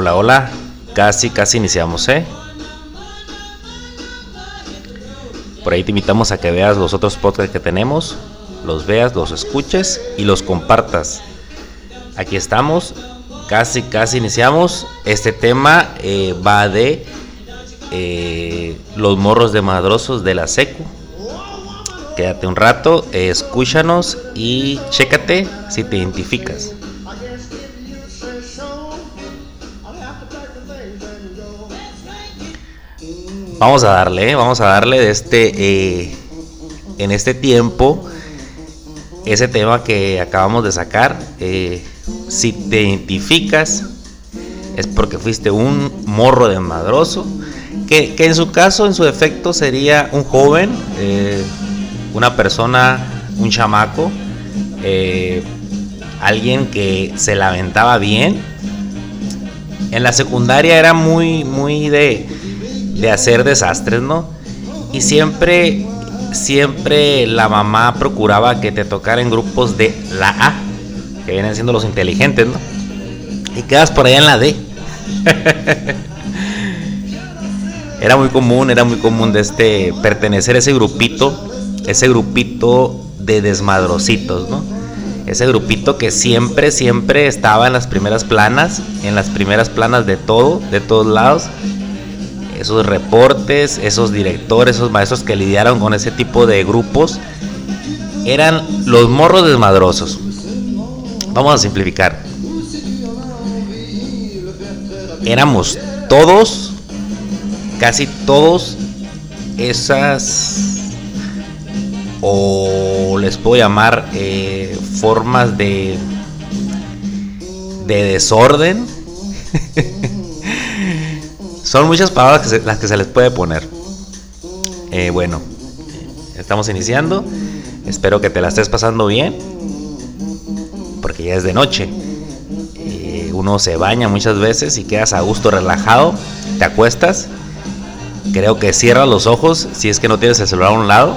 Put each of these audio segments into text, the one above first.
Hola, hola. Casi, casi iniciamos, ¿eh? Por ahí te invitamos a que veas los otros podcasts que tenemos, los veas, los escuches y los compartas. Aquí estamos, casi, casi iniciamos. Este tema eh, va de eh, los morros de madrosos de la secu. Quédate un rato, escúchanos y chécate si te identificas. Vamos a darle, vamos a darle de este en este tiempo ese tema que acabamos de sacar. si te identificas es porque fuiste un morro de madroso que, en su caso, en su efecto, sería un joven, eh, una persona, un chamaco, eh, alguien que se lamentaba bien. En la secundaria era muy, muy de, de hacer desastres, ¿no? Y siempre, siempre la mamá procuraba que te tocara en grupos de la A, que vienen siendo los inteligentes, ¿no? Y quedas por allá en la D. era muy común, era muy común de este pertenecer a ese grupito, ese grupito de desmadrocitos, ¿no? Ese grupito que siempre, siempre estaba en las primeras planas, en las primeras planas de todo, de todos lados. Esos reportes, esos directores, esos maestros que lidiaron con ese tipo de grupos, eran los morros desmadrosos. Vamos a simplificar. Éramos todos casi todos esas o les puedo llamar eh, formas de de desorden son muchas palabras las que se les puede poner eh, bueno estamos iniciando espero que te la estés pasando bien porque ya es de noche eh, uno se baña muchas veces y quedas a gusto relajado te acuestas creo que cierra los ojos si es que no tienes el celular a un lado.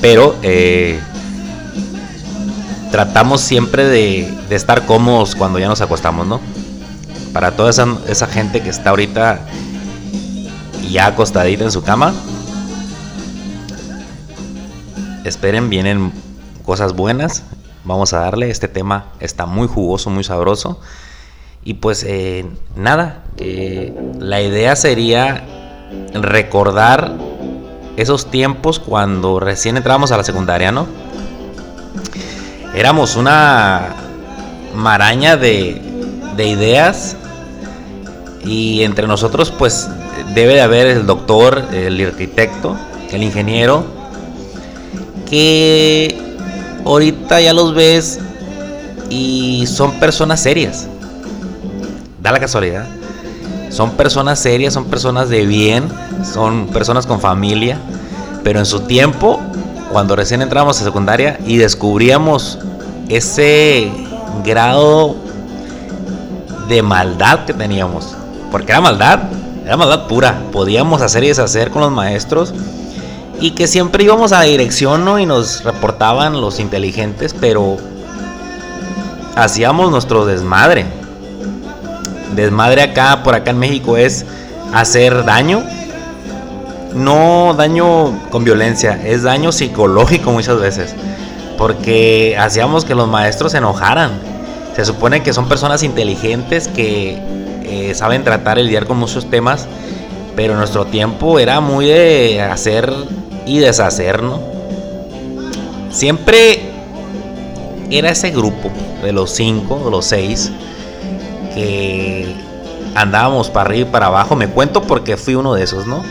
Pero eh, tratamos siempre de, estar cómodos cuando ya nos acostamos, ¿no? Para toda esa, gente que está ahorita ya acostadita en su cama. Esperen, vienen cosas buenas. Vamos a darle. Este tema está muy jugoso, muy sabroso. Y pues eh, nada, eh, la idea sería recordar esos tiempos cuando recién entramos a la secundaria, ¿no? Éramos una maraña de, de ideas y entre nosotros pues debe de haber el doctor, el arquitecto, el ingeniero, que ahorita ya los ves y son personas serias. Da la casualidad son personas serias, son personas de bien, son personas con familia, pero en su tiempo, cuando recién entramos a secundaria y descubríamos ese grado de maldad que teníamos, porque era maldad, era maldad pura, podíamos hacer y deshacer con los maestros y que siempre íbamos a la dirección ¿no? y nos reportaban los inteligentes, pero hacíamos nuestro desmadre desmadre acá, por acá en México, es hacer daño. No daño con violencia, es daño psicológico muchas veces. Porque hacíamos que los maestros se enojaran. Se supone que son personas inteligentes que eh, saben tratar el lidiar con muchos temas. Pero nuestro tiempo era muy de hacer y deshacer, ¿no? Siempre era ese grupo de los cinco, de los seis, que andábamos para arriba y para abajo. Me cuento porque fui uno de esos, ¿no?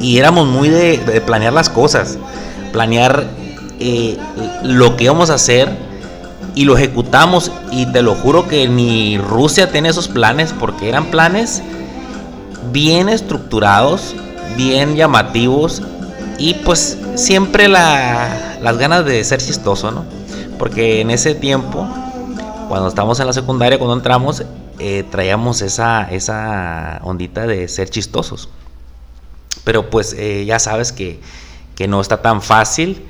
Y éramos muy de, planear las cosas, planear eh, lo que íbamos a hacer y lo ejecutamos. Y te lo juro que ni Rusia tiene esos planes porque eran planes bien estructurados, bien llamativos y pues siempre las ganas de ser chistoso, ¿no? Porque en ese tiempo cuando estábamos en la secundaria, cuando entramos, eh, traíamos esa, esa ondita de ser chistosos. Pero pues eh, ya sabes que, no está tan fácil,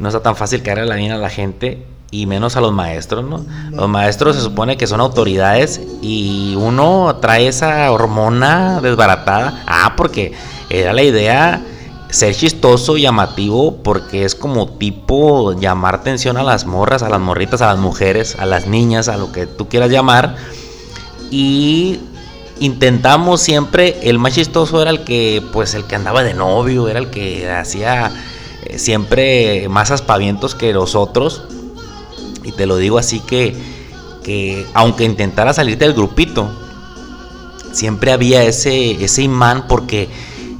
no está tan fácil caer la bien a la gente y menos a los maestros, ¿no? Los maestros se supone que son autoridades y uno trae esa hormona desbaratada. Ah, porque era la idea ser chistoso, llamativo, porque es como tipo llamar atención a las morras, a las morritas, a las mujeres, a las niñas, a lo que tú quieras llamar. Y intentamos siempre, el más chistoso era el que, pues el que andaba de novio, era el que hacía eh, siempre más aspavientos que los otros y te lo digo así que, que aunque intentara salir del grupito, siempre había ese, ese imán porque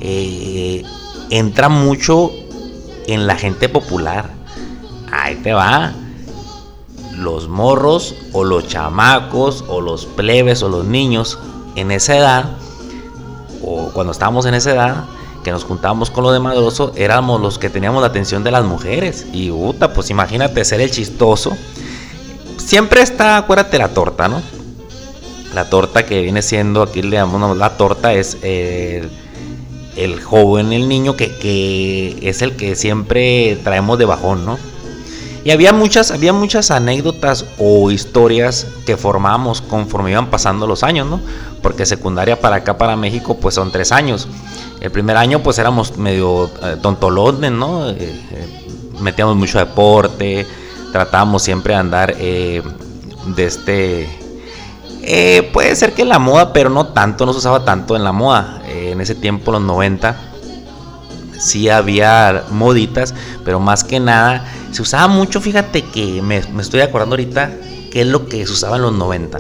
eh, entra mucho en la gente popular. Ahí te va. Los morros o los chamacos o los plebes o los niños en esa edad, o cuando estábamos en esa edad, que nos juntábamos con lo de Madroso, éramos los que teníamos la atención de las mujeres. Y puta, pues imagínate ser el chistoso siempre está, acuérdate, la torta, ¿no? La torta que viene siendo, aquí le llamamos la torta, es el, joven, el niño que, es el que siempre traemos de bajón, ¿no? Y había muchas, había muchas anécdotas o historias que formamos conforme iban pasando los años, ¿no? Porque secundaria para acá, para México, pues son tres años. El primer año, pues éramos medio eh, tontolones, ¿no? Eh, eh, metíamos mucho deporte, tratábamos siempre de andar eh, de este... Eh, puede ser que en la moda, pero no tanto, no se usaba tanto en la moda. Eh, en ese tiempo, los 90, sí había moditas, pero más que nada se usaba mucho, fíjate que me, estoy acordando ahorita qué es lo que se usaba en los 90.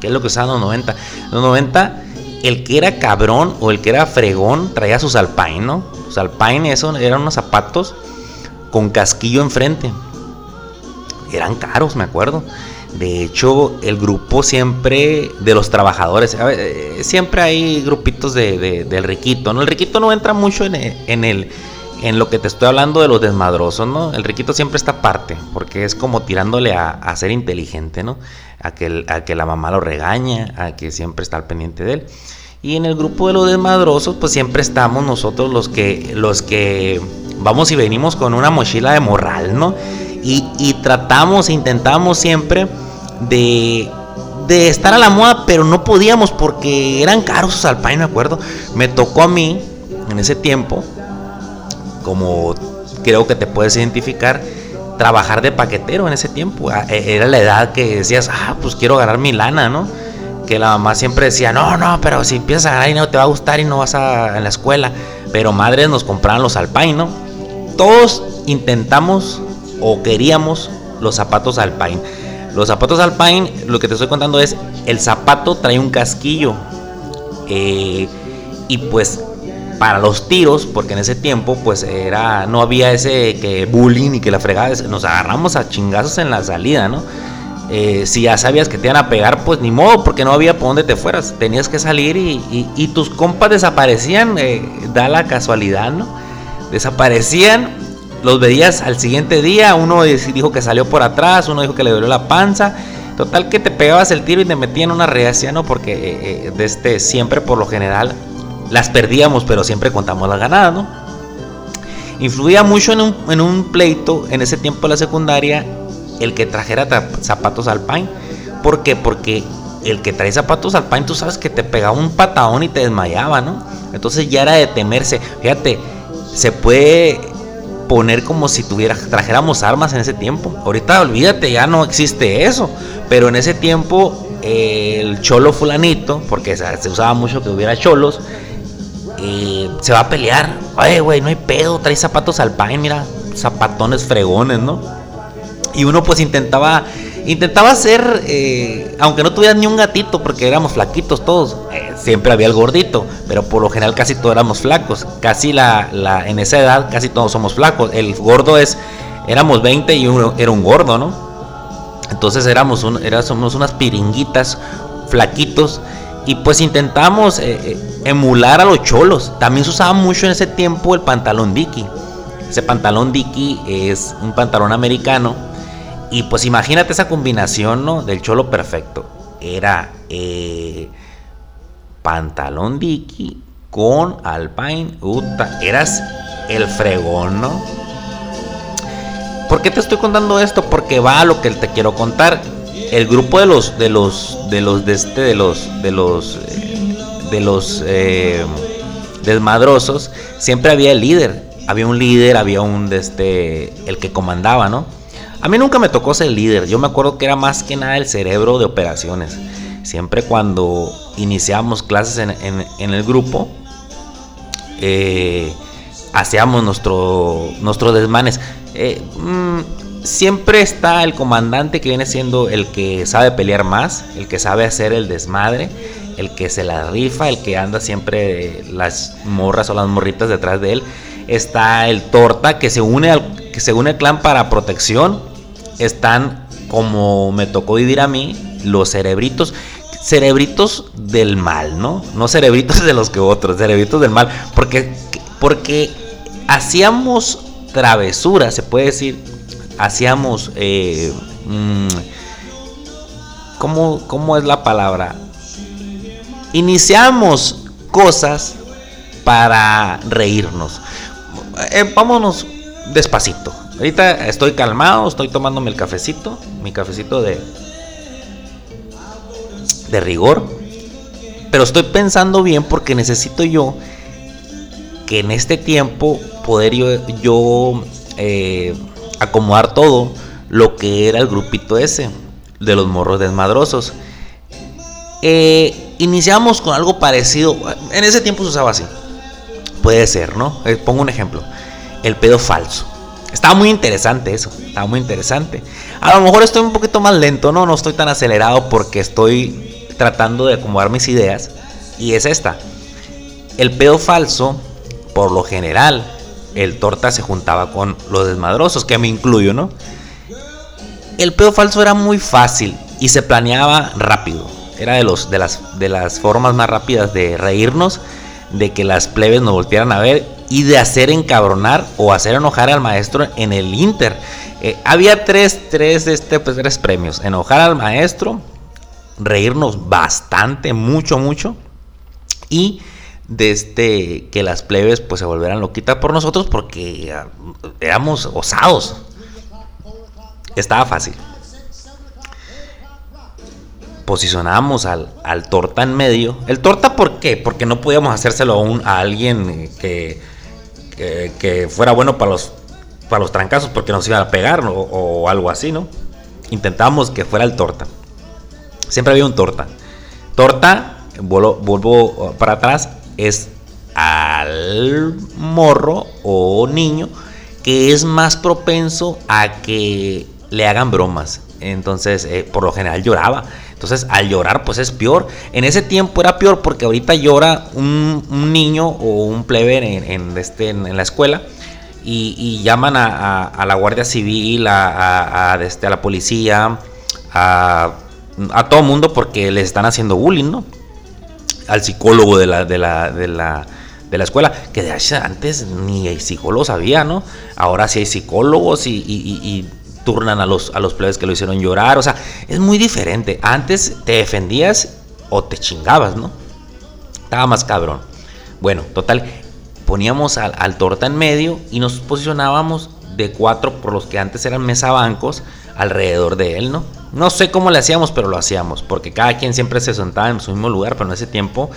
¿Qué es lo que se usaba en los 90? En los 90, el que era cabrón o el que era fregón traía sus alpine, ¿no? Sus alpine, eso eran unos zapatos con casquillo enfrente eran caros, me acuerdo. De hecho, el grupo siempre de los trabajadores, eh, siempre hay grupitos de, del riquito, ¿no? El riquito no entra mucho en el, en lo que te estoy hablando de los desmadrosos, ¿no? El riquito siempre está aparte, porque es como tirándole a, ser inteligente, ¿no? A que, a que la mamá lo regaña, a que siempre está al pendiente de él. Y en el grupo de los desmadrosos, pues siempre estamos nosotros los que, los que vamos y venimos con una mochila de morral, ¿no? Y, tratamos, intentamos siempre de, estar a la moda, pero no podíamos porque eran caros sus Alpine, me acuerdo. Me tocó a mí en ese tiempo, como creo que te puedes identificar, trabajar de paquetero en ese tiempo. Ah, e, era la edad que decías, ah, pues quiero ganar mi lana, ¿no? Que la mamá siempre decía, no, no, pero si empiezas a ganar dinero te va a gustar y no vas a, la escuela. Pero madres nos compraban los Alpine, ¿no? Todos intentamos o queríamos los zapatos Alpine. Los zapatos Alpine, lo que te estoy contando es, el zapato trae un casquillo. Eh, y pues para los tiros, porque en ese tiempo pues era no había ese que bullying y que la fregada, nos agarramos a chingazos en la salida, ¿no? Eh, si ya sabías que te iban a pegar, pues ni modo, porque no había por dónde te fueras. Tenías que salir y, tus compas desaparecían, eh, da la casualidad, ¿no? Desaparecían los veías al siguiente día, uno dijo que salió por atrás, uno dijo que le dolió la panza. Total que te pegabas el tiro y te metían una reacción, ¿no? Porque eh, eh, de este, siempre por lo general las perdíamos, pero siempre contamos las ganadas, ¿no? Influía mucho en un, en un pleito en ese tiempo de la secundaria el que trajera zapatos alpine. ¿Por qué? Porque el que trae zapatos alpine, tú sabes que te pegaba un patadón y te desmayaba, ¿no? Entonces ya era de temerse. Fíjate, se puede poner como si tuviera, trajéramos armas en ese tiempo. Ahorita olvídate, ya no existe eso. Pero en ese tiempo el cholo fulanito, porque se, usaba mucho que hubiera cholos, eh, se va a pelear. Oye, güey, no hay pedo, trae zapatos al pan, mira, zapatones fregones, ¿no? Y uno pues intentaba Intentaba ser, eh, aunque no tuviera ni un gatito, porque éramos flaquitos todos, eh, siempre había el gordito, pero por lo general casi todos éramos flacos. Casi la, en esa edad casi todos somos flacos. El gordo es, éramos 20 y uno era un gordo, ¿no? Entonces éramos unas piringuitas, flaquitos, y pues intentamos eh, emular a los cholos. También se usaba mucho en ese tiempo el pantalón Dicky. Ese pantalón Dicky es un pantalón americano y pues imagínate esa combinación, ¿no? Del cholo perfecto. Era eh, pantalón Dicky con Alpine. Uta, eras el fregón, ¿no? ¿Por qué te estoy contando esto? Porque va a lo que te quiero contar. El grupo de los de los de los de este de los de los eh, de los eh, desmadrosos siempre había el líder. Había un líder, había un de este el que comandaba, ¿no? A mí nunca me tocó ser líder. Yo me acuerdo que era más que nada el cerebro de operaciones. Siempre cuando iniciamos clases en, el grupo, eh, hacíamos nuestro, nuestros desmanes. Eh, mm, siempre está el comandante que viene siendo el que sabe pelear más, el que sabe hacer el desmadre, el que se la rifa, el que anda siempre las morras o las morritas detrás de él. Está el torta que se une al, que se une al clan para protección. Están como me tocó vivir a mí, los cerebritos cerebritos del mal, ¿no? No cerebritos de los que otros, cerebritos del mal, porque porque hacíamos travesuras, se puede decir, hacíamos, eh, mm, ¿cómo, es la palabra? Iniciamos cosas para reírnos. Eh, vámonos despacito. Ahorita estoy calmado, estoy tomándome el cafecito, mi cafecito de, de rigor. Pero estoy pensando bien porque necesito yo que en este tiempo poder yo, eh, acomodar todo lo que era el grupito ese de los morros desmadrosos. Eh, iniciamos con algo parecido. En ese tiempo se usaba así. Puede ser, ¿no? Eh, pongo un ejemplo. El pedo falso. Estaba muy interesante eso. Estaba muy interesante. A lo mejor estoy un poquito más lento, ¿no? No estoy tan acelerado porque estoy tratando de acomodar mis ideas. Y es esta. El pedo falso por lo general, el torta se juntaba con los desmadrosos, que me incluyo, ¿no? El pedo falso era muy fácil y se planeaba rápido. Era de, los, de, las, de las formas más rápidas de reírnos, de que las plebes nos voltearan a ver y de hacer encabronar o hacer enojar al maestro en el Inter. Eh, había tres, tres, este, pues, tres premios. Enojar al maestro, reírnos bastante, mucho, mucho. Y de este que las plebes pues se volvieran loquitas por nosotros porque ah, éramos osados. Estaba fácil. Posicionábamos al, al, torta en medio. ¿El torta por qué? Porque no podíamos hacérselo a, un, a alguien que, que, fuera bueno para los, para los trancazos porque nos iban a pegar o, algo así, ¿no? Intentábamos que fuera el torta. Siempre había un torta. Torta, vuelvo para atrás, es al morro o niño que es más propenso a que le hagan bromas. Entonces, eh, por lo general lloraba. Entonces, al llorar, pues es peor. En ese tiempo era peor porque ahorita llora un, niño o un plebe en, este, en, la escuela y, llaman a, la Guardia Civil, a, este, a la policía, a, todo mundo porque les están haciendo bullying, ¿no? al psicólogo de la, de la, de la, de la escuela, que de antes ni hay psicólogos había, ¿no? Ahora sí hay psicólogos y, turnan a los, a los plebes que lo hicieron llorar, o sea, es muy diferente. Antes te defendías o te chingabas, ¿no? Estaba más cabrón. Bueno, total, poníamos al, al torta en medio y nos posicionábamos de cuatro por los que antes eran mesabancos alrededor de él, ¿no? No sé cómo le hacíamos, pero lo hacíamos, porque cada quien siempre se sentaba en su mismo lugar, pero en ese tiempo,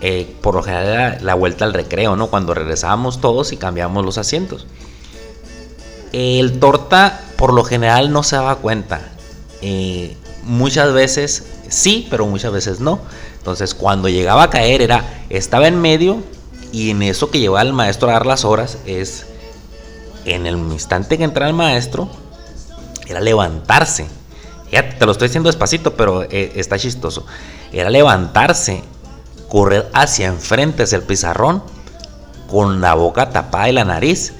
eh, por lo general era la vuelta al recreo, ¿no? Cuando regresábamos todos y cambiábamos los asientos. El torta, por lo general, no se daba cuenta. Eh, muchas veces sí, pero muchas veces no. Entonces, cuando llegaba a caer, era, estaba en medio y en eso que llevaba el maestro a dar las horas es, en el instante que entra el maestro, era levantarse te lo estoy diciendo despacito, pero eh, está chistoso. Era levantarse, correr hacia enfrente, hacia el pizarrón, con la boca tapada y la nariz,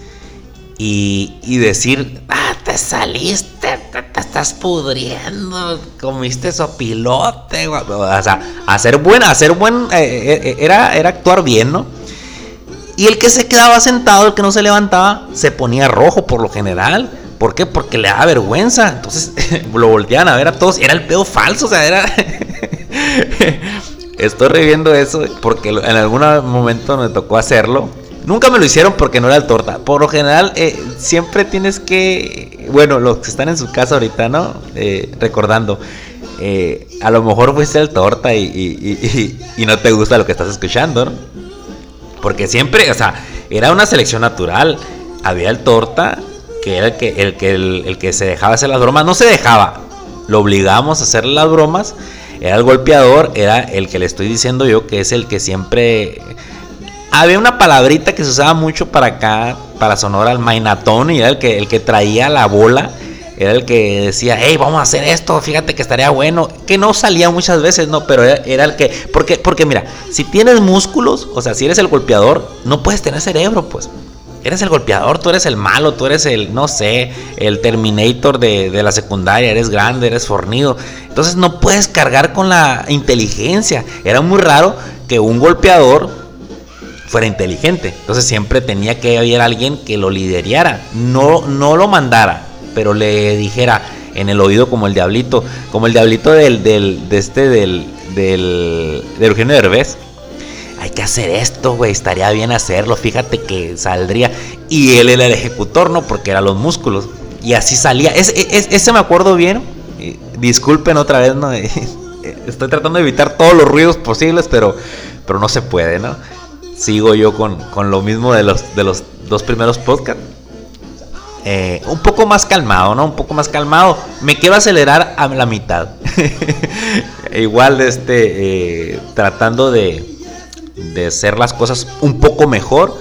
y, decir, ah, te saliste, te, estás pudriendo, comiste sopilote, o sea, hacer buen, hacer buen, eh, eh, era, era actuar bien, ¿no? Y el que se quedaba sentado, el que no se levantaba, se ponía rojo por lo general ¿Por qué? Porque le da vergüenza. Entonces lo volteaban a ver a todos. Era el pedo falso, o sea, era. Estoy reviendo eso porque en algún momento me tocó hacerlo. Nunca me lo hicieron porque no era el torta. Por lo general, eh, siempre tienes que. Bueno, los que están en su casa ahorita, ¿no? Eh, recordando. Eh, a lo mejor fuiste el torta y, no te gusta lo que estás escuchando, ¿no? Porque siempre, o sea, era una selección natural. Había el torta, que era el que, el que, el, que se dejaba hacer las bromas. No se dejaba, lo obligamos a hacer las bromas. Era el golpeador, era el que le estoy diciendo yo, que es el que siempre había una palabrita que se usaba mucho para acá, para Sonora, el mainatón, y era el que, el que traía la bola, era el que decía, hey, vamos a hacer esto, fíjate que estaría bueno, que no salía muchas veces, no, pero era, el que, porque, porque mira, si tienes músculos, o sea, si eres el golpeador, no puedes tener cerebro, pues. Eres el golpeador, tú eres el malo, tú eres el, no sé, el Terminator de, de la secundaria, eres grande, eres fornido. Entonces no puedes cargar con la inteligencia. Era muy raro que un golpeador fuera inteligente. Entonces siempre tenía que haber alguien que lo liderara, no, no lo mandara, pero le dijera en el oído como el diablito, como el diablito del, del de este del del de Eugenio Derbez. Hay que hacer esto, güey, estaría bien hacerlo, fíjate que saldría. Y él era el ejecutor, ¿no? Porque eran los músculos. Y así salía. ese me acuerdo bien. Disculpen otra vez, ¿no? Estoy tratando de evitar todos los ruidos posibles, pero, pero no se puede, ¿no? Sigo yo con, lo mismo de los, de los dos primeros podcasts. Eh, un poco más calmado, ¿no? Un poco más calmado. Me quiero acelerar a la mitad. Igual, este, eh, tratando de, de hacer las cosas un poco mejor.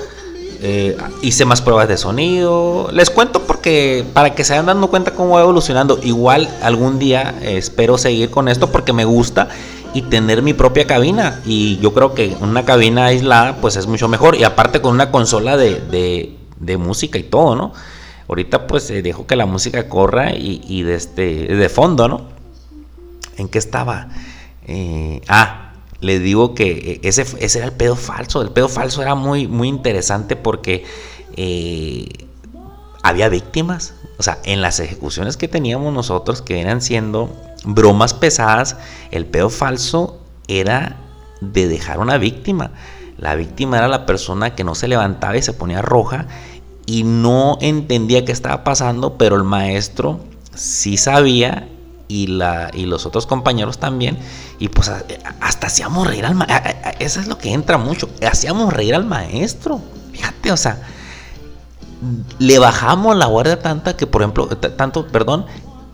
Eh, hice más pruebas de sonido. Les cuento porque para que se vayan dando cuenta cómo va evolucionando. Igual algún día espero seguir con esto porque me gusta y tener mi propia cabina. Y yo creo que una cabina aislada pues es mucho mejor. Y aparte con una consola de, de, música y todo, ¿no? Ahorita pues eh, dejo que la música corra y, de, este, de fondo, ¿no? ¿En qué estaba? Eh, ah, le digo que eh, ese, ese era el pedo falso. El pedo falso era muy, muy interesante porque había víctimas. O sea, en las ejecuciones que teníamos nosotros, que eran siendo bromas pesadas, el pedo falso era de dejar una víctima. La víctima era la persona que no se levantaba y se ponía roja y no entendía qué estaba pasando, pero el maestro sí sabía y, la, y los otros compañeros también. Y pues hasta hacíamos reír al maestro. Eso es lo que entra mucho. Hacíamos reír al maestro. Fíjate, o sea, le bajamos la guardia tanta que, por ejemplo, tanto, perdón,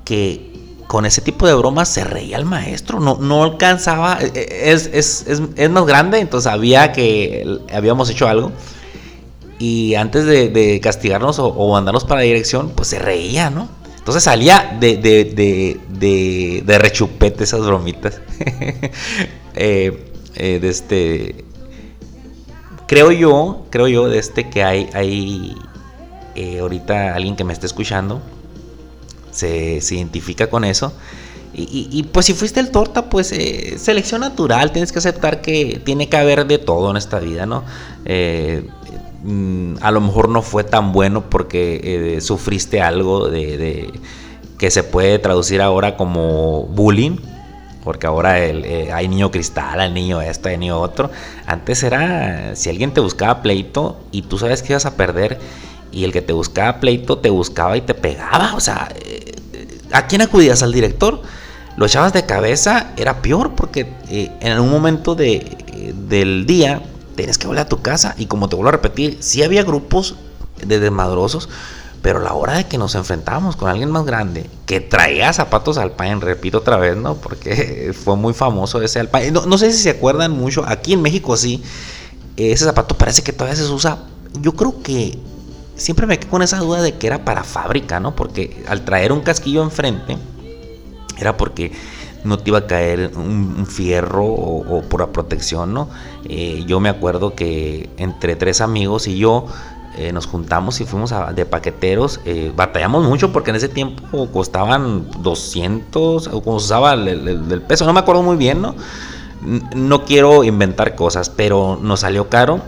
que con ese tipo de bromas se reía el maestro, no, no alcanzaba, e, e, es, es, es, más grande, entonces sabía que habíamos hecho algo. Y antes de, castigarnos o, mandarnos para la dirección, pues se reía, ¿no? Entonces salía de, de, de, rechupete esas bromitas. Eh, eh, de este. Creo yo, creo yo, de este que hay, hay eh, ahorita alguien que me esté escuchando se, identifica con eso. Y, pues si fuiste el torta, pues eh, selección natural, tienes que aceptar que tiene que haber de todo en esta vida, ¿no? Eh, mm, a lo mejor no fue tan bueno porque eh, sufriste algo de, que se puede traducir ahora como bullying, porque ahora hay niño cristal, hay niño esto, hay niño otro. Antes era, si alguien te buscaba pleito y tú sabes que ibas a perder y el que te buscaba pleito te buscaba y te pegaba, o sea, ¿A quién acudías? ¿Al director? Lo echabas de cabeza, era peor porque eh, en algún momento de, del día tienes que volver a tu casa y como te vuelvo a repetir, sí había grupos de desmadrosos, pero la hora de que nos enfrentábamos con alguien más grande que traía zapatos alpine, repito otra vez, ¿no? Porque fue muy famoso ese alpine. No, no sé si se acuerdan mucho, aquí en México sí, ese zapato parece que todavía se usa. Yo creo que siempre me quedé con esa duda de que era para fábrica, ¿no? Porque al traer un casquillo enfrente, era porque no te iba a caer un, fierro o, por la protección, ¿no? Eh, yo me acuerdo que entre tres amigos y yo eh, nos juntamos y fuimos de paqueteros. Eh, batallamos mucho porque en ese tiempo costaban 200, o como usaba el, peso, no me acuerdo muy bien, ¿no? No quiero inventar cosas, pero nos salió caro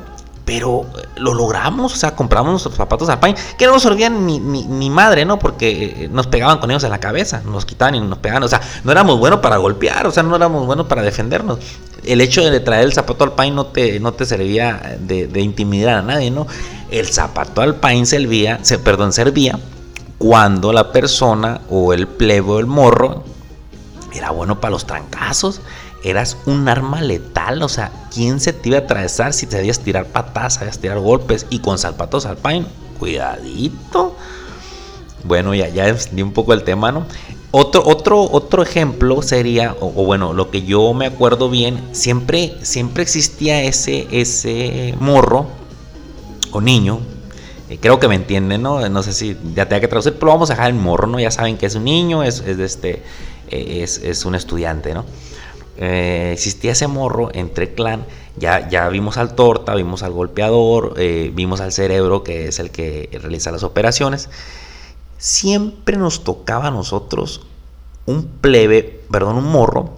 pero eh, lo logramos, o sea, compramos nuestros zapatos Alpine, que no nos servían ni, ni, madre, ¿no? Porque eh, nos pegaban con ellos en la cabeza, nos quitaban y nos pegaban, o sea, no éramos buenos para golpear, o sea, no éramos buenos para defendernos. el hecho de traer el zapato alpine no te, no te servía de, intimidar a nadie, ¿no? El zapato alpine servía, se, perdón, servía cuando la persona o el plebe o el morro era bueno para los trancazos. Eras un arma letal, o sea, ¿quién se te iba a atravesar si te sabías tirar patas, sabías tirar golpes? Y con zapatos alpine, cuidadito. Bueno, ya, ya di un poco el tema, ¿no? Otro, otro, otro ejemplo sería, o, bueno, lo que yo me acuerdo bien, siempre, siempre existía ese, ese morro o niño, eh, creo que me entienden, ¿no? No sé si ya tenga que traducir, pero vamos a dejar el morro, ¿no? Ya saben que es un niño, es, es este, eh, es, un estudiante, ¿no? Eh, existía ese morro entre clan, ya, ya vimos al torta, vimos al golpeador, vimos al cerebro, que es el que realiza las operaciones siempre nos tocaba a nosotros un plebe, perdón, un morro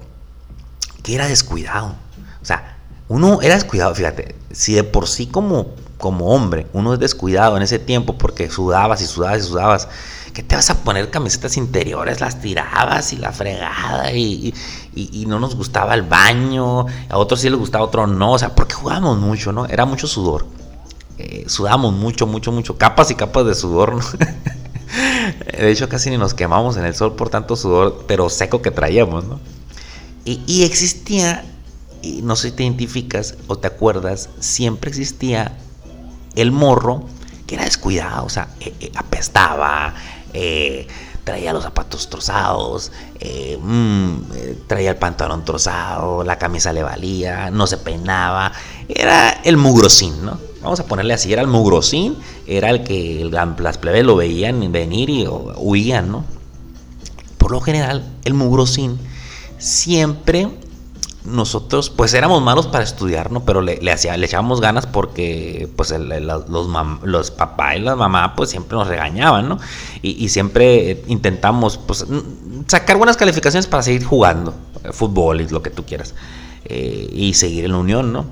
que era descuidado. O sea, uno era descuidado, fíjate, si de por sí como, como hombre uno es descuidado en ese tiempo porque sudabas y sudabas y sudabas, ¿qué te vas a poner camisetas interiores? Las tirabas y la fregada y, no nos gustaba el baño, a otros sí les gustaba, a otros no, o sea, porque jugábamos mucho, ¿no? Era mucho sudor. Eh, sudábamos mucho, mucho, mucho, capas y capas de sudor, ¿no? De hecho, casi ni nos quemamos en el sol por tanto sudor, pero seco que traíamos, ¿no? Y, existía, y no sé si te identificas o te acuerdas, siempre existía el morro que era descuidado, o sea, eh, eh, apestaba, eh, traía los zapatos trozados, mm, traía el pantalón trozado, la camisa le valía, no se peinaba, era el mugrosín, ¿no? vamos a ponerle así, era el mugrosín, era el que las plebes lo veían venir y huían, ¿no? Por lo general, el mugrosín siempre nosotros pues éramos malos para estudiar, ¿no? Pero le, le, le echábamos ganas porque pues los, los papás y las mamás pues siempre nos regañaban, ¿no? Y, siempre intentamos pues sacar buenas calificaciones para seguir jugando eh, fútbol y lo que tú quieras. Eh, y seguir en la unión, ¿no?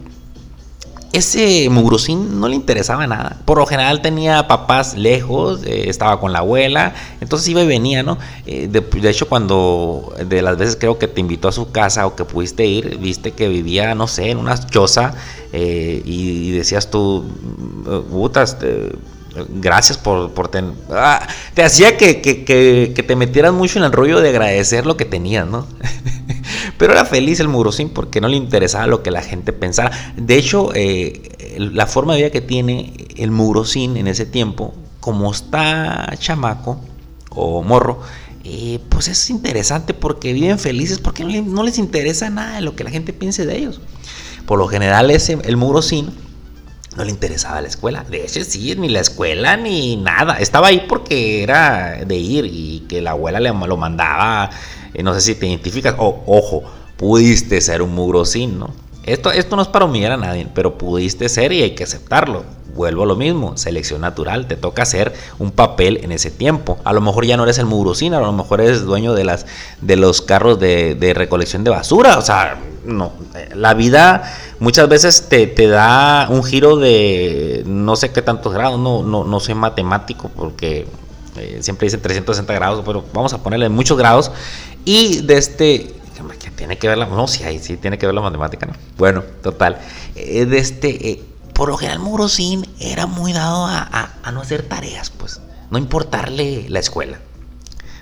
Ese mugrosín no le interesaba nada. Por lo general tenía papás lejos, eh, estaba con la abuela, entonces iba y venía, ¿no? Eh, de, hecho, cuando de las veces creo que te invitó a su casa o que pudiste ir, viste que vivía, no sé, en una choza eh, y, decías tú, putas, gracias por, por ah, te hacía que, que, te metieras mucho en el rollo de agradecer lo que tenías, ¿no? Pero era feliz el Mugrosín porque no le interesaba lo que la gente pensara. De hecho, eh, la forma de vida que tiene el Mugrosín en ese tiempo, como está chamaco o morro, eh, pues es interesante porque viven felices porque no, les interesa nada de lo que la gente piense de ellos. Por lo general, el Mugrosín no le interesaba la escuela. De hecho, sí, ni la escuela ni nada. Estaba ahí porque era de ir y que la abuela le lo mandaba. Eh, no sé si te identificas. O, ojo, pudiste ser un mugrosín, ¿no? Esto, esto no es para humillar a nadie, pero pudiste ser y hay que aceptarlo. Vuelvo a lo mismo, selección natural, te toca hacer un papel en ese tiempo. A lo mejor ya no eres el mugrosín, a lo mejor eres dueño de, las, de los carros de, recolección de basura. O sea, no, la vida muchas veces te, da un giro de no sé qué tantos grados, no, no, no soy matemático porque eh, siempre dice 360 grados, pero vamos a ponerle muchos grados. Y de este, tiene que ver la, no, sí, sí tiene que ver la matemática, ¿no? Bueno, total, eh, de este, eh, por lo general Morosín era muy dado a, no hacer tareas, pues, no importarle la escuela.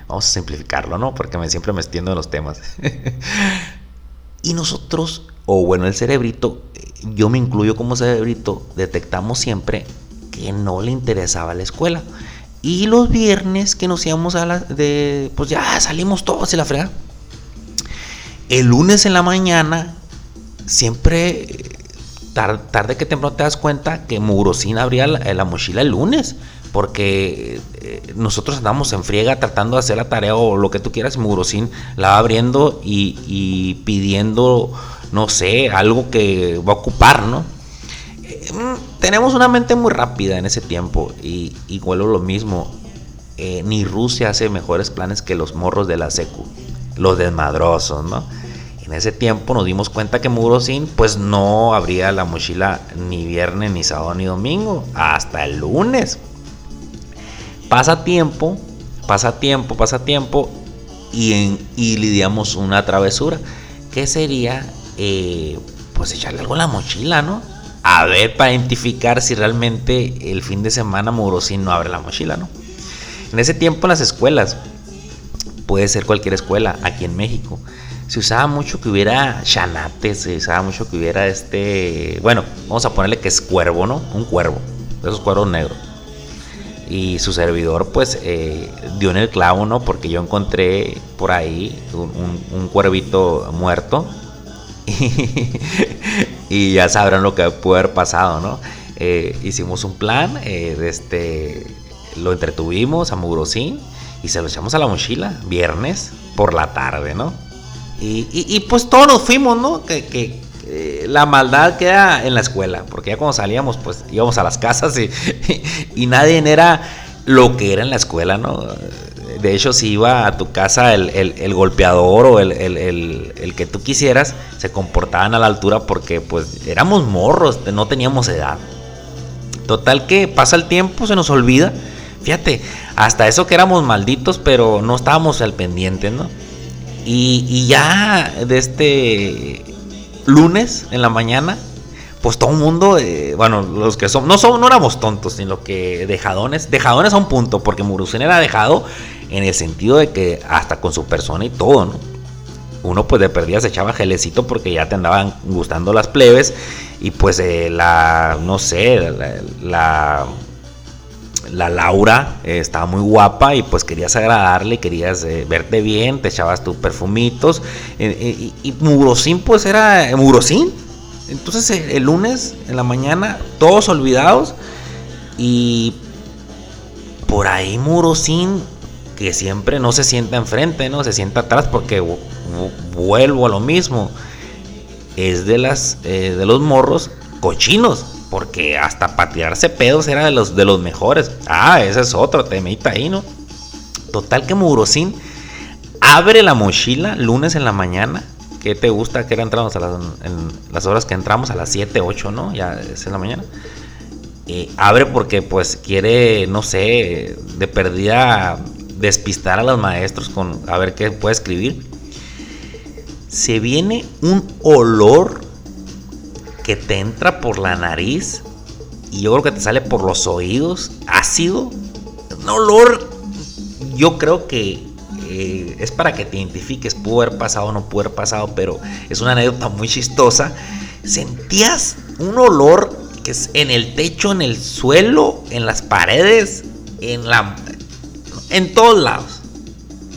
Vamos a simplificarlo, ¿no? Porque me, siempre me extiendo en los temas. y nosotros o bueno, el cerebrito, yo me incluyo como cerebrito, detectamos siempre que no le interesaba la escuela. Y los viernes que nos íbamos a la de, pues ya salimos todos y la frega. El lunes en la mañana, siempre tarde, que temprano te das cuenta que Murosín abría la, mochila el lunes porque eh, nosotros andamos en friega tratando de hacer la tarea o lo que tú quieras, Murosín la va abriendo y, y pidiendo no sé, algo que va a ocupar, ¿no? Mm, tenemos una mente muy rápida en ese tiempo y, igual lo mismo. Eh, ni Rusia hace mejores planes que los morros de la secu, los desmadrosos, ¿no? En ese tiempo nos dimos cuenta que Murosin pues no abría la mochila ni viernes, ni sábado, ni domingo, hasta el lunes. Pasa tiempo, pasa tiempo, pasa tiempo y, y lidiamos una travesura. ¿Qué sería eh, pues echarle algo a la mochila, ¿no? A ver, para identificar si realmente el fin de semana Murosín no abre la mochila, ¿no? En ese tiempo las escuelas, puede ser cualquier escuela, aquí en México, se usaba mucho que hubiera chanates, se usaba mucho que hubiera este, bueno, vamos a ponerle que es cuervo, ¿no? Un cuervo, esos cuervos negros. Y su servidor, pues, eh, dio en el clavo, ¿no? Porque yo encontré por ahí un, cuervito muerto. Y, ya sabrán lo que puede haber pasado, ¿no? Eh, hicimos un plan, eh, este, lo entretuvimos a Mugrosín y se lo echamos a la mochila, viernes por la tarde, ¿no? Y, pues todos nos fuimos, ¿no? Que, la maldad queda en la escuela, porque ya cuando salíamos, pues íbamos a las casas y, y, nadie era lo que era en la escuela, ¿no? De hecho, si iba a tu casa el, golpeador o el, que tú quisieras, se comportaban a la altura porque pues éramos morros, no teníamos edad. Total que pasa el tiempo, se nos olvida. Fíjate, hasta eso que éramos malditos, pero no estábamos al pendiente, ¿no? Y, ya de este lunes en la mañana, pues todo el mundo, eh, bueno, los que son, no son, no éramos tontos, sino que dejadones, dejadones a un punto, porque Murusen era dejado en el sentido de que hasta con su persona y todo, ¿no? Uno pues de perdida echaba gelecito porque ya te andaban gustando las plebes y pues eh, la, no sé, la la Laura eh, estaba muy guapa y pues querías agradarle, querías eh, verte bien, te echabas tus perfumitos. Y, Murosín pues era Murosín. Entonces el lunes en la mañana, todos olvidados. Y por ahí Murosín, que siempre no se sienta enfrente, ¿no? Se sienta atrás porque vuelvo a lo mismo. Es de las de los morros cochinos porque hasta patearse pedos era de los, de los mejores. Ah, ese es otro temita ahí, ¿no? Total que Murosín abre la mochila lunes en la mañana. ¿Qué te gusta? Que era entramos a las, las horas que entramos a las 7, 8, ¿no? Ya es en la mañana. abre porque pues quiere, no sé, de perdida despistar a los maestros con a ver qué puede escribir. Se viene un olor que te entra por la nariz y yo creo que te sale por los oídos, ácido, un olor, yo creo que eh, es para que te identifiques, pudo haber pasado no pudo haber pasado, pero es una anécdota muy chistosa. Sentías un olor que es en el techo, en el suelo, en las paredes, en la en todos lados.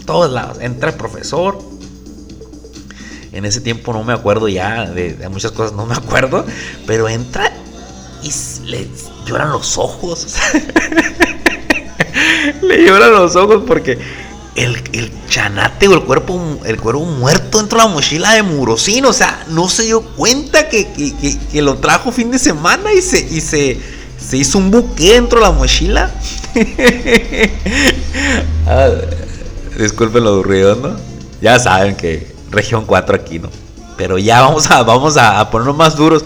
Todos lados. Entra el profesor, en ese tiempo no me acuerdo ya de, muchas cosas, no me acuerdo. Pero entra y le lloran los ojos. le lloran los ojos porque el, chanate o el cuerpo, el cuerpo muerto dentro de la mochila de Murosín. O sea, no se dio cuenta que, lo trajo fin de semana y se, y se hizo un buque dentro de la mochila. ah, disculpen lo aburrido, ¿no? Ya saben que región 4 aquí, ¿no? Pero ya vamos a, vamos a, ponernos más duros.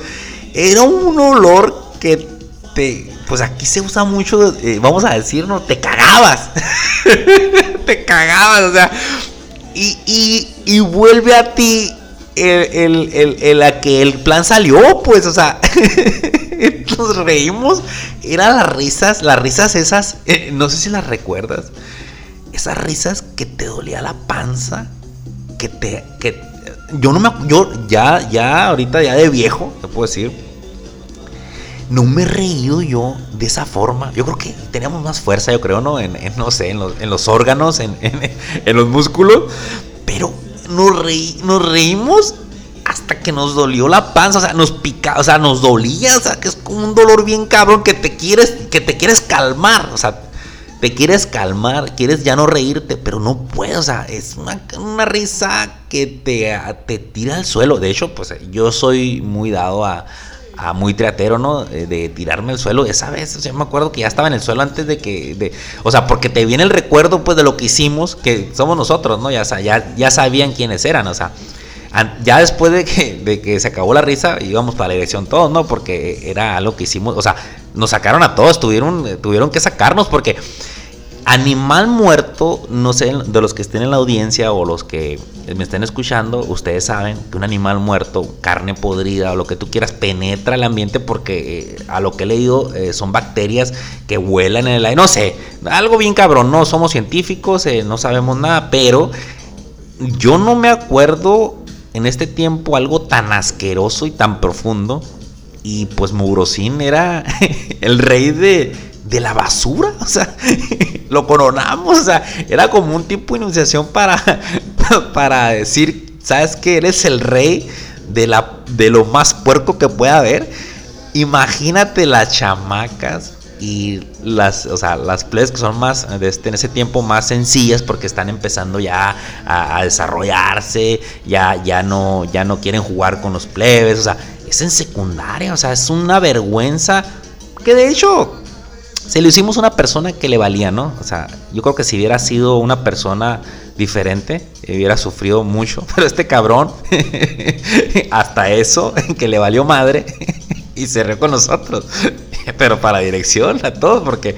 Era un olor que te, pues aquí se usa mucho, eh, vamos a decir, ¿no? Te cagabas. te cagabas, o sea. Y, y, vuelve a ti el, el, el, a que el plan salió, pues, o sea. nos reímos. Eran las risas, las risas esas, no sé si las recuerdas. Esas risas que te dolía la panza que te. Que, yo no me. Yo ya, ya, ahorita ya de viejo, te puedo decir. No me he reído yo de esa forma. Yo creo que teníamos más fuerza, yo creo, ¿no? En, no sé, en los, en los órganos, en, en, los músculos. Pero nos, reí, nos reímos hasta que nos dolió la panza, o sea, nos pica, o sea, nos dolía, o sea, que es como un dolor bien cabrón que te quieres, que te quieres calmar, o sea, te quieres calmar, quieres ya no reírte, pero no puedes, o sea, es una, risa que te, te, tira al suelo. De hecho, pues yo soy muy dado a, a muy teatero, ¿no? De, tirarme al suelo. Esa vez, o sea, me acuerdo que ya estaba en el suelo antes de que, de, o sea, porque te viene el recuerdo, pues, de lo que hicimos, que somos nosotros, ¿no? Ya sabían quiénes eran, o sea. Ya después de que, de que se acabó la risa, íbamos para la dirección todos, ¿no? Porque era algo que hicimos, o sea, nos sacaron a todos, tuvieron, tuvieron que sacarnos porque Animal muerto, no sé, de los que estén en la audiencia o los que me estén escuchando, ustedes saben que un animal muerto, carne podrida o lo que tú quieras, penetra el ambiente porque eh, a lo que he leído eh, son bacterias que vuelan en el aire. No sé, algo bien cabrón, no somos científicos, eh, no sabemos nada, pero yo no me acuerdo en este tiempo algo tan asqueroso y tan profundo. Y pues Mugrosín era el rey de, de la basura, o sea, lo coronamos, o sea, era como un tipo de iniciación para, para decir, ¿sabes que Eres el rey de, la, de lo más puerco que pueda haber. Imagínate las chamacas y las, o sea, las playas que son más, este, en ese tiempo más sencillas porque están empezando ya a, desarrollarse, ya, ya, no, ya no quieren jugar con los plebes, o sea, es en secundaria, o sea, es una vergüenza que de hecho se lo hicimos una persona que le valía, ¿no? O sea, yo creo que si hubiera sido una persona diferente, hubiera sufrido mucho. Pero este cabrón, hasta eso, que le valió madre, y se rió con nosotros. Pero para dirección a todos, porque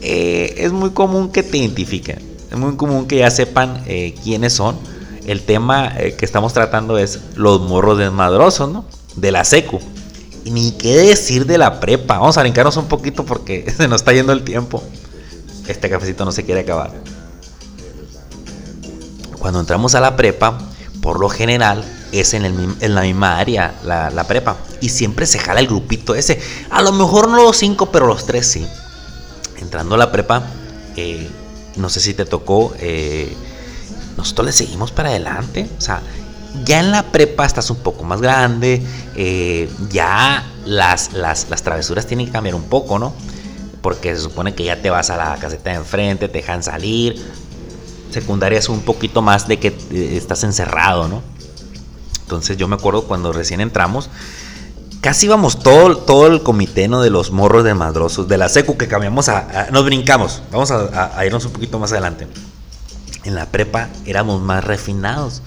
eh, es muy común que te identifiquen. Es muy común que ya sepan eh, quiénes son. El tema eh, que estamos tratando es los morros desmadrosos, ¿no? De la secu. Ni qué decir de la prepa. Vamos a brincarnos un poquito porque se nos está yendo el tiempo. Este cafecito no se quiere acabar. Cuando entramos a la prepa, por lo general es en, el, la misma área la, prepa. Y siempre se jala el grupito ese. A lo mejor no los cinco, pero los tres sí. Entrando a la prepa, eh, no sé si te tocó. Eh, nosotros le seguimos para adelante. O sea, ya en la prepa estás un poco más grande, eh, ya las, las, travesuras tienen que cambiar un poco, ¿no? Porque se supone que ya te vas a la caseta de enfrente, te dejan salir. Secundaria es un poquito más de que eh, estás encerrado, ¿no? Entonces yo me acuerdo cuando recién entramos, casi íbamos todo, todo el comité de los morros de madrosos, de la secu que cambiamos a... nos brincamos, vamos a irnos un poquito más adelante. En la prepa éramos más refinados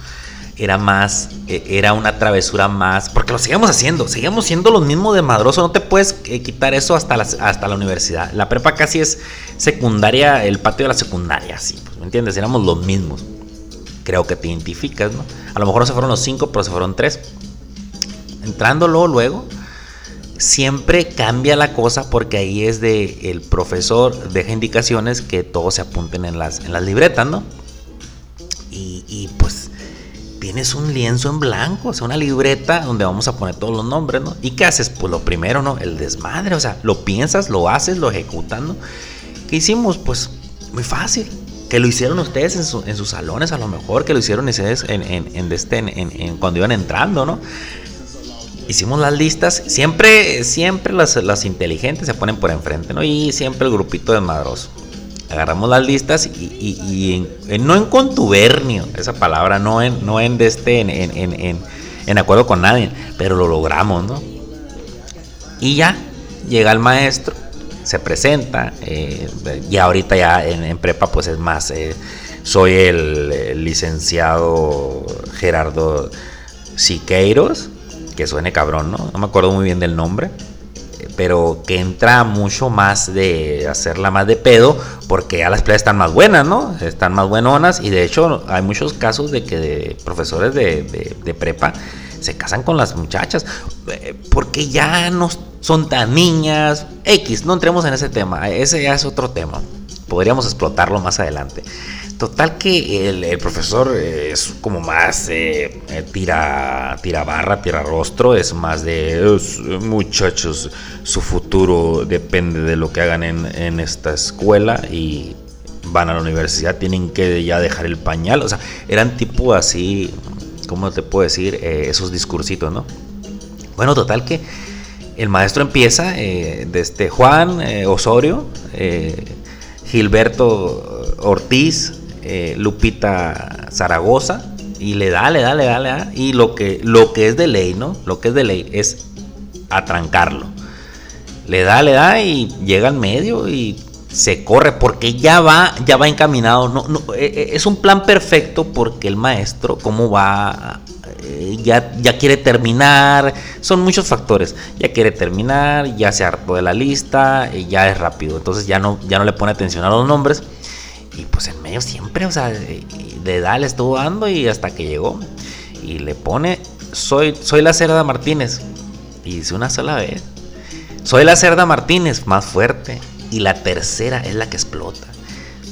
era más, eh, era una travesura más, porque lo seguimos haciendo, seguimos siendo los mismos de madroso, no te puedes eh, quitar eso hasta la, hasta la universidad. La prepa casi es secundaria, el patio de la secundaria, sí, pues, ¿me entiendes? Éramos los mismos. Creo que te identificas, ¿no? A lo mejor no se fueron los cinco, pero se fueron tres. Entrándolo luego, siempre cambia la cosa porque ahí es de el profesor deja indicaciones que todos se apunten en las, en las libretas, ¿no? Y pues tienes un lienzo en blanco, o sea, una libreta donde vamos a poner todos los nombres, ¿no? ¿Y qué haces? Pues lo primero, ¿no? El desmadre, o sea, lo piensas, lo haces, lo ejecutan, ¿no? ¿Qué hicimos? Pues muy fácil. Que lo hicieron ustedes en, sus salones, a lo mejor, que lo hicieron ustedes en, en, este, en, cuando iban entrando, ¿no? Hicimos las listas, siempre, siempre las, las inteligentes se ponen por enfrente, ¿no? Y siempre el grupito desmadroso agarramos las listas y, no en contubernio, esa palabra, no en, no en, de este, en, acuerdo con nadie, pero lo logramos, ¿no? Y ya llega el maestro, se presenta, eh, y ahorita ya en, prepa pues es más, eh, soy el, licenciado Gerardo Siqueiros, que suene cabrón, ¿no? No me acuerdo muy bien del nombre pero que entra mucho más de hacerla más de pedo, porque ya las playas están más buenas, ¿no? Están más buenonas y de hecho hay muchos casos de que de profesores de, prepa se casan con las muchachas, eh, porque ya no son tan niñas, X, no entremos en ese tema, ese ya es otro tema, podríamos explotarlo más adelante. Total que el, profesor es como más eh, eh, tira, tira barra, tira rostro, es más de muchachos, su futuro depende de lo que hagan en, esta escuela y van a la universidad, tienen que ya dejar el pañal, o sea, eran tipo así, ¿cómo te puedo decir? Eh, esos discursitos, ¿no? Bueno, total que el maestro empieza de este Juan Osorio, Gilberto Ortiz, eh, Lupita Zaragoza y le da, le da, le da, le da. Y lo que, lo que es de ley, ¿no? Lo que es de ley es atrancarlo. Le da, le da y llega al medio y se corre porque ya va, ya va encaminado. No, no, eh, eh, es un plan perfecto porque el maestro, cómo va eh, ya, ya quiere terminar, son muchos factores, ya quiere terminar, ya se hartó de la lista, ya es rápido, entonces ya no, ya no le pone atención a los nombres. Y pues en medio siempre, o sea, de edad le estuvo dando y hasta que llegó. Y le pone, soy, soy la Cerda Martínez y dice una sola vez, soy la Cerda Martínez, más fuerte. Y la tercera es la que explota.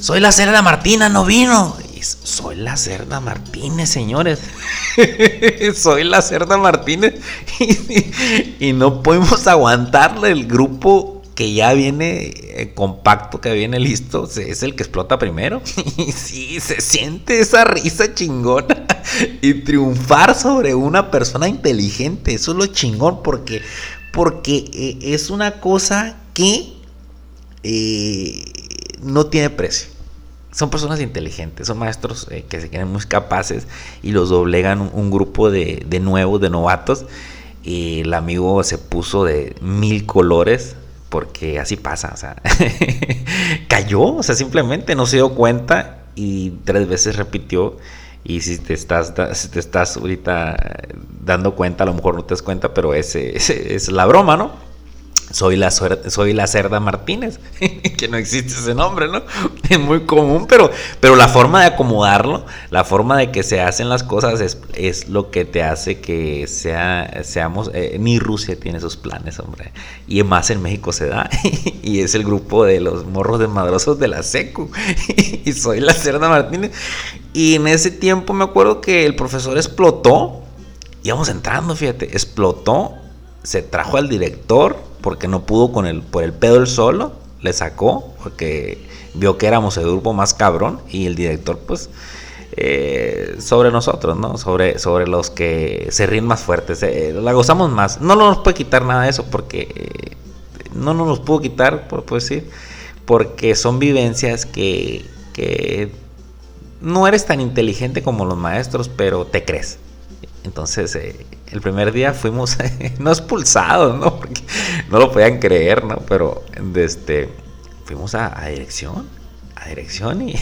Soy la Cerda Martina, no vino. Soy la Cerda Martínez, señores. soy la Cerda Martínez. y, no podemos aguantarle. El grupo que ya viene eh, compacto, que viene listo, es el que explota primero. y sí, se siente esa risa chingona. y triunfar sobre una persona inteligente. Eso es lo chingón porque, porque eh, es una cosa que eh, no tiene precio son personas inteligentes, son maestros eh, que se quieren muy capaces y los doblegan un, grupo de, nuevos, de novatos. Y el amigo se puso de mil colores porque así pasa, o sea, cayó, o sea, simplemente no se dio cuenta y tres veces repitió. Y si te estás, si te estás ahorita dando cuenta, a lo mejor no te das cuenta, pero ese es la broma, ¿no? Soy la, soy la Cerda Martínez, que no existe ese nombre, ¿no? Es muy común, pero, pero la forma de acomodarlo, la forma de que se hacen las cosas es, lo que te hace que sea, seamos, eh, ni Rusia tiene esos planes, hombre, y más en México se da, y es el grupo de los morros desmadrosos de la SECU, y soy la Cerda Martínez, y en ese tiempo me acuerdo que el profesor explotó, íbamos entrando, fíjate, explotó, se trajo al director, porque no pudo con el, por el pedo el solo, le sacó, porque vio que éramos el grupo más cabrón y el director pues eh, sobre nosotros, ¿no? Sobre, sobre los que se ríen más fuertes, eh, la gozamos más. No nos puede quitar nada de eso porque eh, no nos pudo quitar, por, decir, porque son vivencias que, que no eres tan inteligente como los maestros, pero te crees. Entonces, eh, el primer día fuimos, no expulsados, ¿no? Porque no lo podían creer, ¿no? Pero este, fuimos a, dirección, a dirección y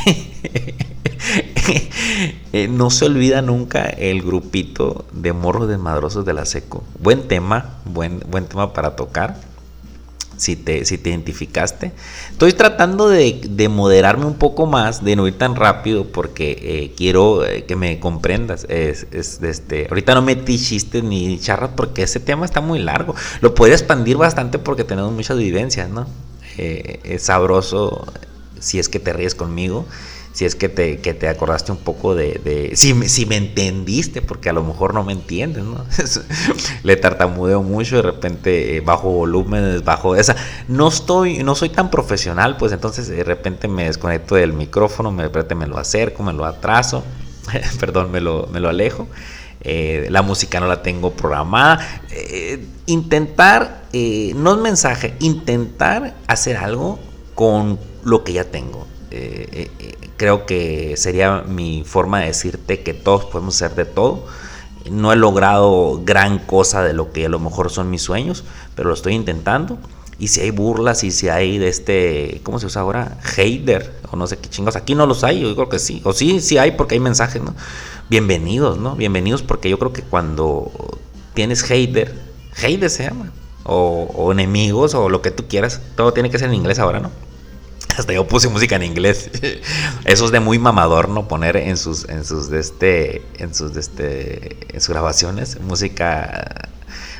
eh, no se olvida nunca el grupito de morros desmadrosos de la seco. Buen tema, buen, buen tema para tocar si te, si te identificaste. Estoy tratando de, moderarme un poco más, de no ir tan rápido, porque eh, quiero eh, que me comprendas. Es, este, ahorita no metí chistes ni charras porque ese tema está muy largo. Lo podría expandir bastante porque tenemos muchas vivencias, ¿no? Eh, es sabroso si es que te ríes conmigo si es que te, que te acordaste un poco de, si, si, me entendiste, porque a lo mejor no me entiendes, ¿no? Le tartamudeo mucho, de repente eh, bajo volúmenes, bajo esa. No estoy, no soy tan profesional, pues entonces de repente me desconecto del micrófono, de repente me lo acerco, me lo atraso, perdón, me lo, me lo alejo. Eh, la música no la tengo programada. Eh, intentar, no es mensaje, intentar hacer algo con lo que ya tengo. Eh, creo que sería mi forma de decirte que todos podemos ser de todo. No he logrado gran cosa de lo que a lo mejor son mis sueños, pero lo estoy intentando. Y si hay burlas y si hay de este, ¿cómo se usa ahora? Hater, o no sé qué chingos. Aquí no los hay, yo creo que sí. O sí, sí hay porque hay mensajes, ¿no? Bienvenidos, ¿no? Bienvenidos porque yo creo que cuando tienes hater, hater se llama, o, o enemigos, o lo que tú quieras, todo tiene que ser en inglés ahora, ¿no? Hasta yo puse música en inglés. Eso es de muy mamador, ¿no? Poner en sus, en sus este, en sus este, en sus grabaciones música.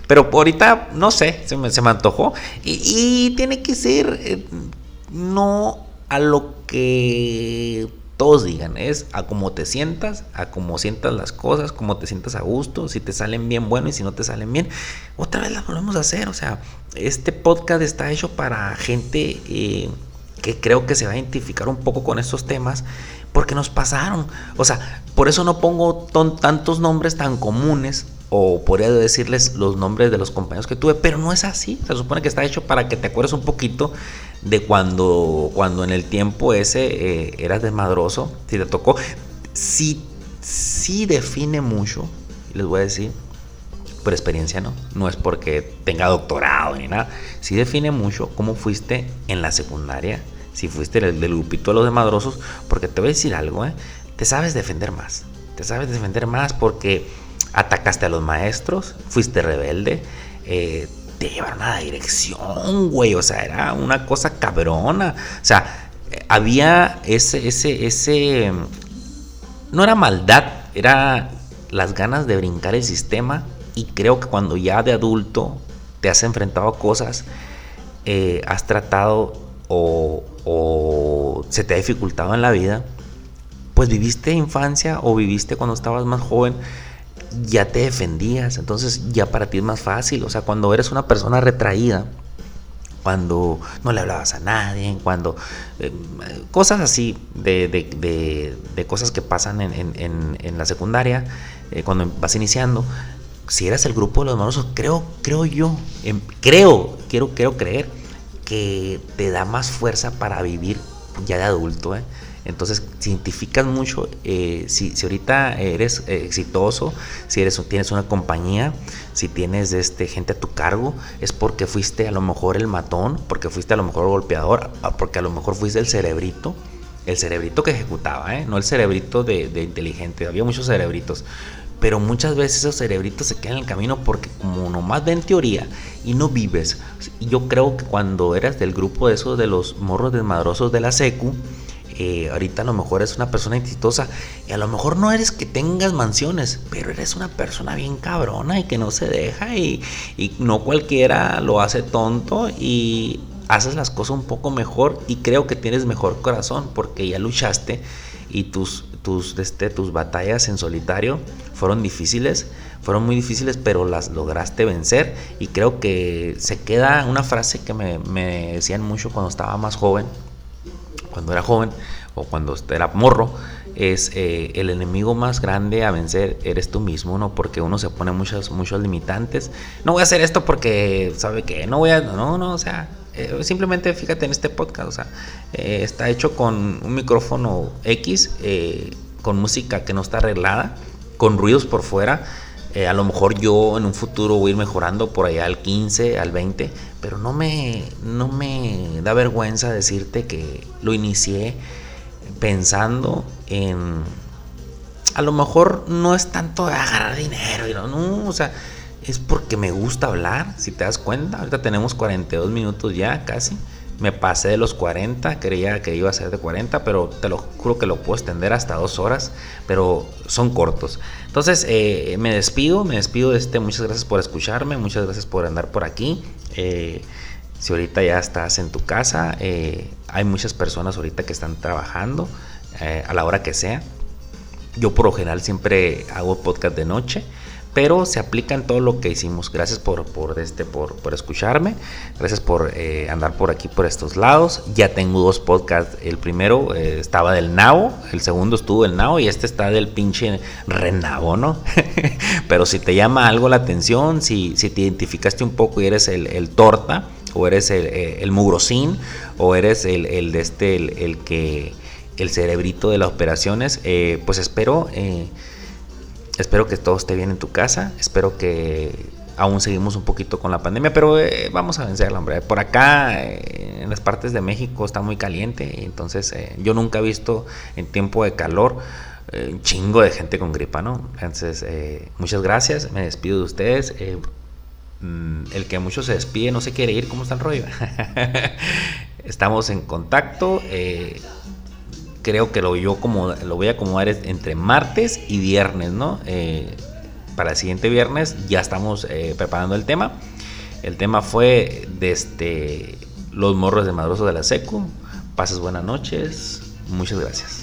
Pero ahorita, no sé, se me, se me antojó. Y, tiene que ser eh, no a lo que todos digan, es a cómo te sientas, a cómo sientas las cosas, cómo te sientas a gusto, si te salen bien, bueno, y si no te salen bien, otra vez las volvemos a hacer. O sea, este podcast está hecho para gente. Eh, que creo que se va a identificar un poco con estos temas porque nos pasaron. O sea, por eso no pongo tantos nombres tan comunes o podría decirles los nombres de los compañeros que tuve, pero no es así. Se supone que está hecho para que te acuerdes un poquito de cuando, cuando en el tiempo ese eh, eras desmadroso, si te tocó. Sí, sí define mucho, les voy a decir, por experiencia no, no es porque tenga doctorado ni nada, sí define mucho cómo fuiste en la secundaria, si fuiste del, grupito de los demadrosos, porque te voy a decir algo, ¿eh? te sabes defender más, te sabes defender más porque atacaste a los maestros, fuiste rebelde, eh, te llevaron a la dirección, güey, o sea, era una cosa cabrona, o sea, había ese, ese, ese, no era maldad, era las ganas de brincar el sistema y creo que cuando ya de adulto te has enfrentado a cosas, eh, has tratado o, o se te ha dificultado en la vida, pues viviste infancia o viviste cuando estabas más joven, ya te defendías, entonces ya para ti es más fácil, o sea, cuando eres una persona retraída, cuando no le hablabas a nadie, cuando eh, cosas así de, cosas que pasan en, la secundaria, eh, cuando vas iniciando, si eras el grupo de los morosos, creo, creo yo, em, creo, quiero, quiero creer que te da más fuerza para vivir ya de adulto, ¿eh? Entonces, si identificas mucho, eh, si, ahorita eres exitoso, si eres, tienes una compañía, si tienes este, gente a tu cargo, es porque fuiste a lo mejor el matón, porque fuiste a lo mejor el golpeador, porque a lo mejor fuiste el cerebrito, el cerebrito que ejecutaba, ¿eh? no el cerebrito de, de inteligente, había muchos cerebritos. Pero muchas veces esos cerebritos se quedan en el camino porque como nomás ven teoría y no vives. Y yo creo que cuando eras del grupo de esos de los morros desmadrosos de la secu, eh, ahorita a lo mejor eres una persona exitosa y a lo mejor no eres que tengas mansiones, pero eres una persona bien cabrona y que no se deja y, no cualquiera lo hace tonto y haces las cosas un poco mejor y creo que tienes mejor corazón porque ya luchaste y tus, tus, este, tus batallas en solitario fueron difíciles, fueron muy difíciles, pero las lograste vencer y creo que se queda una frase que me, me decían mucho cuando estaba más joven cuando era joven o cuando era morro, es eh, el enemigo más grande a vencer eres tú mismo, ¿no? Porque uno se pone muchos, muchos limitantes. No voy a hacer esto porque, ¿sabe qué? No voy a, no, no, o sea, eh, simplemente fíjate en este podcast, o sea, eh, está hecho con un micrófono X, con música que no está arreglada, con ruidos por fuera. Eh, a lo mejor yo en un futuro voy a ir mejorando por allá al 15, al 20, pero no me, no me da vergüenza decirte que lo inicié pensando en... A lo mejor no es tanto agarrar dinero, y no, o sea, es porque me gusta hablar, si te das cuenta. Ahorita tenemos 42 minutos ya casi. Me pasé de los 40, creía que iba a ser de 40, pero te lo juro que lo puedo extender hasta dos horas, pero son cortos. Entonces, eh, me despido, me despido. Este, muchas gracias por escucharme, muchas gracias por andar por aquí. Eh, si ahorita ya estás en tu casa, eh, hay muchas personas ahorita que están trabajando a la hora que sea. Yo por lo general siempre hago podcast de noche pero se aplica en todo lo que hicimos. Gracias por, por, este, por, por escucharme, gracias por eh, andar por aquí, por estos lados. Ya tengo dos podcasts. El primero eh, estaba del Nabo, el segundo estuvo del Nabo y este está del pinche Renabo, ¿no? pero si te llama algo la atención, si, si te identificaste un poco y eres el, torta, o eres el, eh, el mugrosín, o eres el, el de este, el, que el cerebrito de las operaciones, pues espero Espero que todo esté bien en tu casa. Espero que aún seguimos un poquito con la pandemia, pero eh, vamos a vencerla, hombre. Por acá, eh, en las partes de México, está muy caliente. Entonces, eh, yo nunca he visto en tiempo de calor un chingo de gente con gripa, ¿no? Entonces, muchas gracias. Me despido de ustedes. Mm, el que mucho se despide no se quiere ir. ¿Cómo está el rollo? Estamos en contacto creo que lo, yo como, lo voy a acomodar entre martes y viernes, ¿no? Eh, para el siguiente viernes ya estamos eh, preparando el tema. El tema fue desde los morros de Madroso de la Secu. Pases buenas noches. Muchas gracias.